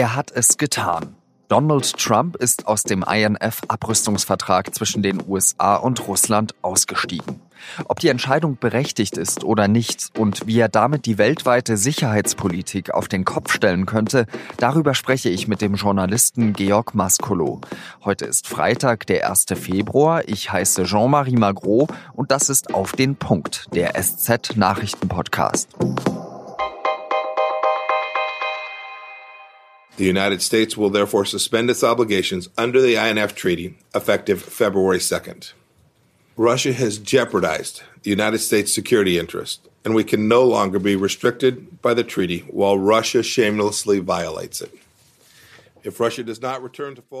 Er hat es getan. Donald Trump ist aus dem INF-Abrüstungsvertrag zwischen den USA und Russland ausgestiegen. Ob die Entscheidung berechtigt ist oder nicht und wie er damit die weltweite Sicherheitspolitik auf den Kopf stellen könnte, darüber spreche ich mit dem Journalisten Georg Maskolo. Heute ist Freitag, der 1. Februar. Ich heiße Jean-Marie Magro und das ist auf den Punkt, der SZ-Nachrichten-Podcast. The United States will therefore suspend its obligations under the INF Treaty effective February 2nd. Russia has jeopardized the United States' security interest, and we can no longer be restricted by the treaty while Russia shamelessly violates it.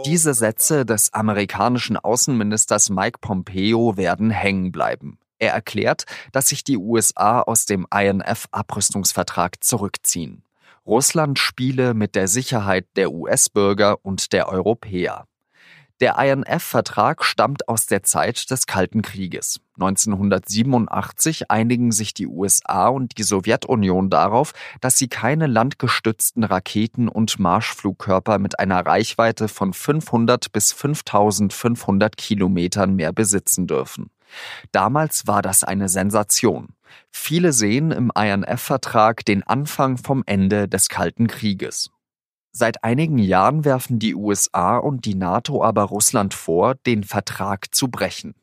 Diese Sätze des amerikanischen Außenministers Mike Pompeo werden hängen bleiben. Er erklärt, dass sich die USA aus dem INF-Abrüstungsvertrag zurückziehen. Russland spiele mit der Sicherheit der US-Bürger und der Europäer. Der INF-Vertrag stammt aus der Zeit des Kalten Krieges. 1987 einigen sich die USA und die Sowjetunion darauf, dass sie keine landgestützten Raketen und Marschflugkörper mit einer Reichweite von 500 bis 5500 Kilometern mehr besitzen dürfen. Damals war das eine Sensation. Viele sehen im INF-Vertrag den Anfang vom Ende des Kalten Krieges. Seit einigen Jahren werfen die USA und die NATO aber Russland vor, den Vertrag zu brechen.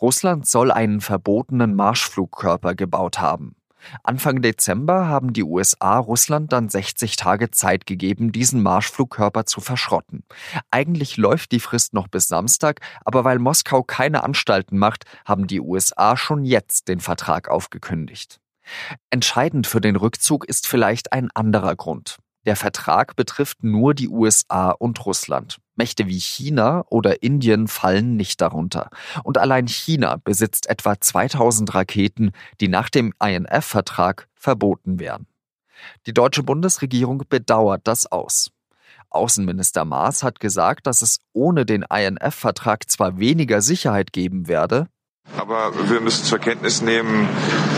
Russland soll einen verbotenen Marschflugkörper gebaut haben. Anfang Dezember haben die USA Russland dann 60 Tage Zeit gegeben, diesen Marschflugkörper zu verschrotten. Eigentlich läuft die Frist noch bis Samstag, aber weil Moskau keine Anstalten macht, haben die USA schon jetzt den Vertrag aufgekündigt. Entscheidend für den Rückzug ist vielleicht ein anderer Grund. Der Vertrag betrifft nur die USA und Russland. Mächte wie China oder Indien fallen nicht darunter. Und allein China besitzt etwa 2000 Raketen, die nach dem INF-Vertrag verboten werden. Die deutsche Bundesregierung bedauert das aus. Außenminister Maas hat gesagt, dass es ohne den INF-Vertrag zwar weniger Sicherheit geben werde, aber wir müssen zur Kenntnis nehmen,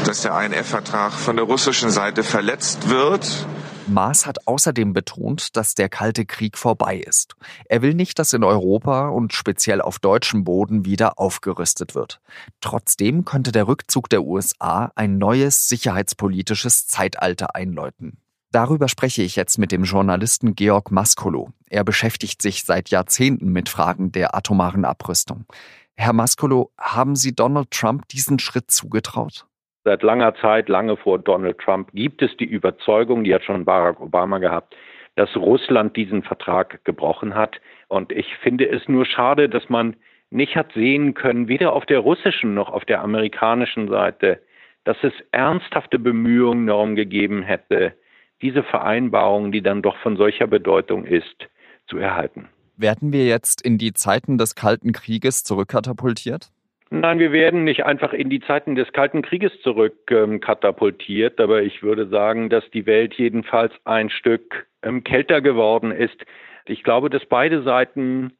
dass der INF-Vertrag von der russischen Seite verletzt wird. Maas hat außerdem betont, dass der Kalte Krieg vorbei ist. Er will nicht, dass in Europa und speziell auf deutschem Boden wieder aufgerüstet wird. Trotzdem könnte der Rückzug der USA ein neues sicherheitspolitisches Zeitalter einläuten. Darüber spreche ich jetzt mit dem Journalisten Georg Maskolo. Er beschäftigt sich seit Jahrzehnten mit Fragen der atomaren Abrüstung. Herr Maskolo, haben Sie Donald Trump diesen Schritt zugetraut? Seit langer Zeit, lange vor Donald Trump, gibt es die Überzeugung, die hat schon Barack Obama gehabt, dass Russland diesen Vertrag gebrochen hat. Und ich finde es nur schade, dass man nicht hat sehen können, weder auf der russischen noch auf der amerikanischen Seite, dass es ernsthafte Bemühungen darum gegeben hätte, diese Vereinbarung, die dann doch von solcher Bedeutung ist, zu erhalten. Werden wir jetzt in die Zeiten des Kalten Krieges zurückkatapultiert? Nein, wir werden nicht einfach in die Zeiten des Kalten Krieges zurückkatapultiert, ähm, aber ich würde sagen, dass die Welt jedenfalls ein Stück ähm, kälter geworden ist. Ich glaube, dass beide Seiten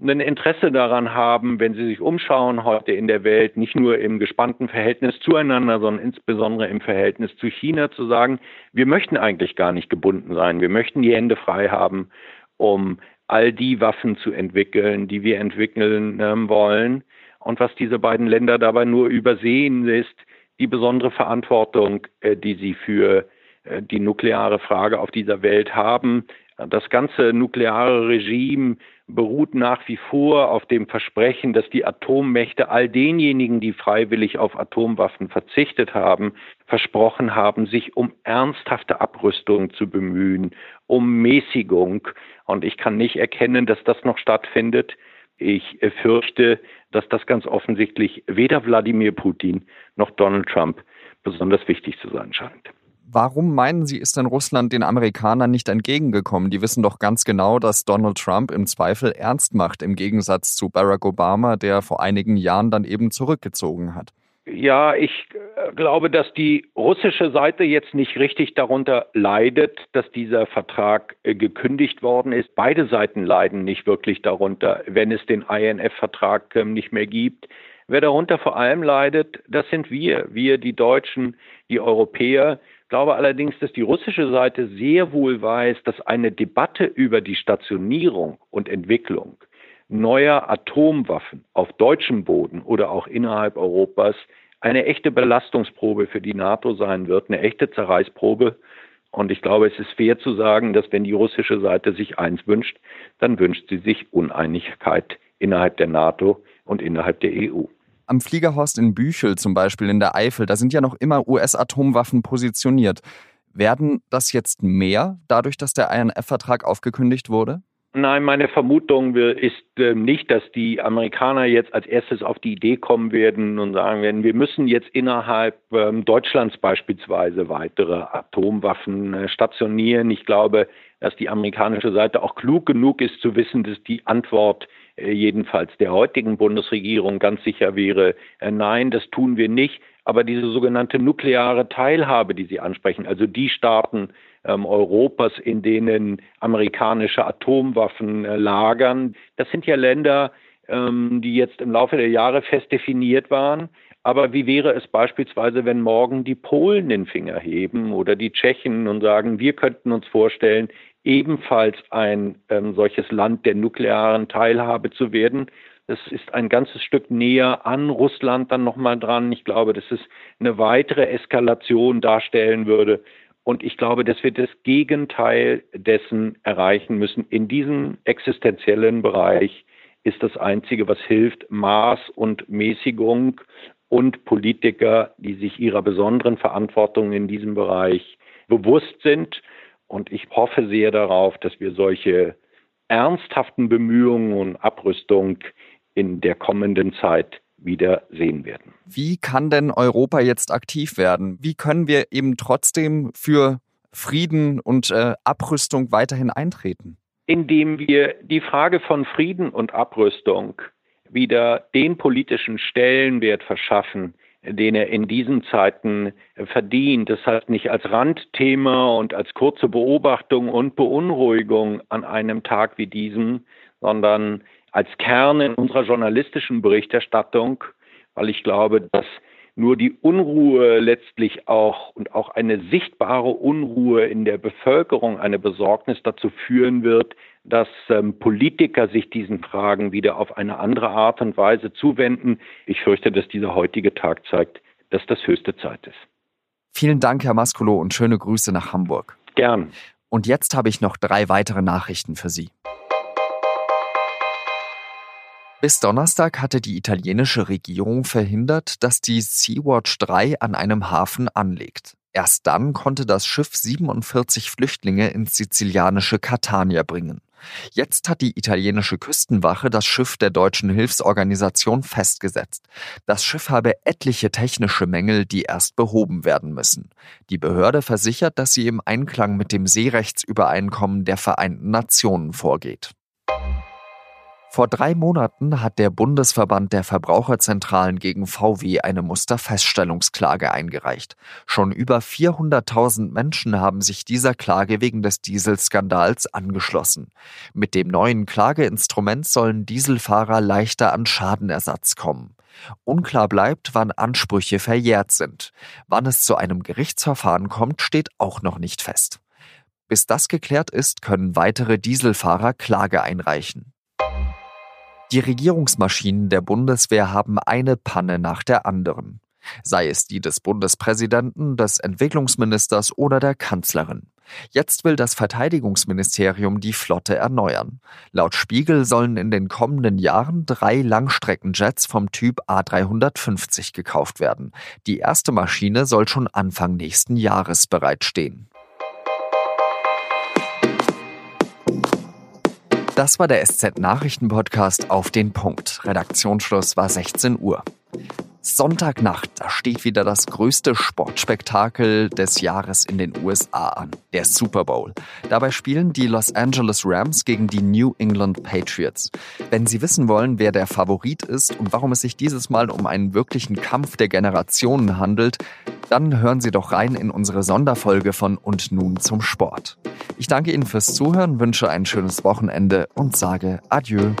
ein Interesse daran haben, wenn sie sich umschauen heute in der Welt, nicht nur im gespannten Verhältnis zueinander, sondern insbesondere im Verhältnis zu China, zu sagen, wir möchten eigentlich gar nicht gebunden sein, wir möchten die Hände frei haben, um all die Waffen zu entwickeln, die wir entwickeln ähm, wollen. Und was diese beiden Länder dabei nur übersehen, ist die besondere Verantwortung, äh, die sie für äh, die nukleare Frage auf dieser Welt haben. Das ganze nukleare Regime beruht nach wie vor auf dem Versprechen, dass die Atommächte all denjenigen, die freiwillig auf Atomwaffen verzichtet haben, versprochen haben, sich um ernsthafte Abrüstung zu bemühen, um Mäßigung. Und ich kann nicht erkennen, dass das noch stattfindet. Ich fürchte, dass das ganz offensichtlich weder Wladimir Putin noch Donald Trump besonders wichtig zu sein scheint. Warum meinen Sie, ist denn Russland den Amerikanern nicht entgegengekommen? Die wissen doch ganz genau, dass Donald Trump im Zweifel ernst macht, im Gegensatz zu Barack Obama, der vor einigen Jahren dann eben zurückgezogen hat. Ja, ich glaube, dass die russische Seite jetzt nicht richtig darunter leidet, dass dieser Vertrag äh, gekündigt worden ist. Beide Seiten leiden nicht wirklich darunter, wenn es den INF-Vertrag ähm, nicht mehr gibt. Wer darunter vor allem leidet, das sind wir, wir die Deutschen, die Europäer. glaube allerdings, dass die russische Seite sehr wohl weiß, dass eine Debatte über die Stationierung und Entwicklung neuer Atomwaffen auf deutschem Boden oder auch innerhalb Europas eine echte Belastungsprobe für die NATO sein wird, eine echte Zerreißprobe. Und ich glaube, es ist fair zu sagen, dass wenn die russische Seite sich eins wünscht, dann wünscht sie sich Uneinigkeit innerhalb der NATO und innerhalb der EU. Am Fliegerhorst in Büchel zum Beispiel in der Eifel, da sind ja noch immer US-Atomwaffen positioniert. Werden das jetzt mehr, dadurch, dass der INF-Vertrag aufgekündigt wurde? Nein, meine Vermutung ist äh, nicht, dass die Amerikaner jetzt als erstes auf die Idee kommen werden und sagen werden, wir müssen jetzt innerhalb ähm, Deutschlands beispielsweise weitere Atomwaffen äh, stationieren. Ich glaube, dass die amerikanische Seite auch klug genug ist zu wissen, dass die Antwort äh, jedenfalls der heutigen Bundesregierung ganz sicher wäre, äh, nein, das tun wir nicht. Aber diese sogenannte nukleare Teilhabe, die Sie ansprechen, also die Staaten ähm, Europas, in denen amerikanische Atomwaffen äh, lagern, das sind ja Länder, ähm, die jetzt im Laufe der Jahre fest definiert waren. Aber wie wäre es beispielsweise, wenn morgen die Polen den Finger heben oder die Tschechen und sagen, wir könnten uns vorstellen, ebenfalls ein ähm, solches Land der nuklearen Teilhabe zu werden. Das ist ein ganzes Stück näher an Russland dann nochmal dran. Ich glaube, dass es eine weitere Eskalation darstellen würde. Und ich glaube, dass wir das Gegenteil dessen erreichen müssen. In diesem existenziellen Bereich ist das Einzige, was hilft, Maß und Mäßigung und Politiker, die sich ihrer besonderen Verantwortung in diesem Bereich bewusst sind und ich hoffe sehr darauf, dass wir solche ernsthaften Bemühungen und Abrüstung in der kommenden Zeit wieder sehen werden. Wie kann denn Europa jetzt aktiv werden? Wie können wir eben trotzdem für Frieden und äh, Abrüstung weiterhin eintreten? Indem wir die Frage von Frieden und Abrüstung wieder den politischen Stellenwert verschaffen, den er in diesen Zeiten verdient. Das heißt nicht als Randthema und als kurze Beobachtung und Beunruhigung an einem Tag wie diesem, sondern als Kern in unserer journalistischen Berichterstattung, weil ich glaube, dass nur die Unruhe letztlich auch und auch eine sichtbare Unruhe in der Bevölkerung, eine Besorgnis dazu führen wird, dass ähm, Politiker sich diesen Fragen wieder auf eine andere Art und Weise zuwenden. Ich fürchte, dass dieser heutige Tag zeigt, dass das höchste Zeit ist. Vielen Dank, Herr Mascolo, und schöne Grüße nach Hamburg. Gern. Und jetzt habe ich noch drei weitere Nachrichten für Sie. Bis Donnerstag hatte die italienische Regierung verhindert, dass die Sea-Watch 3 an einem Hafen anlegt. Erst dann konnte das Schiff 47 Flüchtlinge ins sizilianische Catania bringen. Jetzt hat die italienische Küstenwache das Schiff der deutschen Hilfsorganisation festgesetzt. Das Schiff habe etliche technische Mängel, die erst behoben werden müssen. Die Behörde versichert, dass sie im Einklang mit dem Seerechtsübereinkommen der Vereinten Nationen vorgeht. Vor drei Monaten hat der Bundesverband der Verbraucherzentralen gegen VW eine Musterfeststellungsklage eingereicht. Schon über 400.000 Menschen haben sich dieser Klage wegen des Dieselskandals angeschlossen. Mit dem neuen Klageinstrument sollen Dieselfahrer leichter an Schadenersatz kommen. Unklar bleibt, wann Ansprüche verjährt sind. Wann es zu einem Gerichtsverfahren kommt, steht auch noch nicht fest. Bis das geklärt ist, können weitere Dieselfahrer Klage einreichen. Die Regierungsmaschinen der Bundeswehr haben eine Panne nach der anderen. Sei es die des Bundespräsidenten, des Entwicklungsministers oder der Kanzlerin. Jetzt will das Verteidigungsministerium die Flotte erneuern. Laut Spiegel sollen in den kommenden Jahren drei Langstreckenjets vom Typ A350 gekauft werden. Die erste Maschine soll schon Anfang nächsten Jahres bereitstehen. Das war der SZ-Nachrichten-Podcast auf den Punkt. Redaktionsschluss war 16 Uhr. Sonntagnacht, da steht wieder das größte Sportspektakel des Jahres in den USA an, der Super Bowl. Dabei spielen die Los Angeles Rams gegen die New England Patriots. Wenn Sie wissen wollen, wer der Favorit ist und warum es sich dieses Mal um einen wirklichen Kampf der Generationen handelt, dann hören Sie doch rein in unsere Sonderfolge von Und nun zum Sport. Ich danke Ihnen fürs Zuhören, wünsche ein schönes Wochenende und sage Adieu.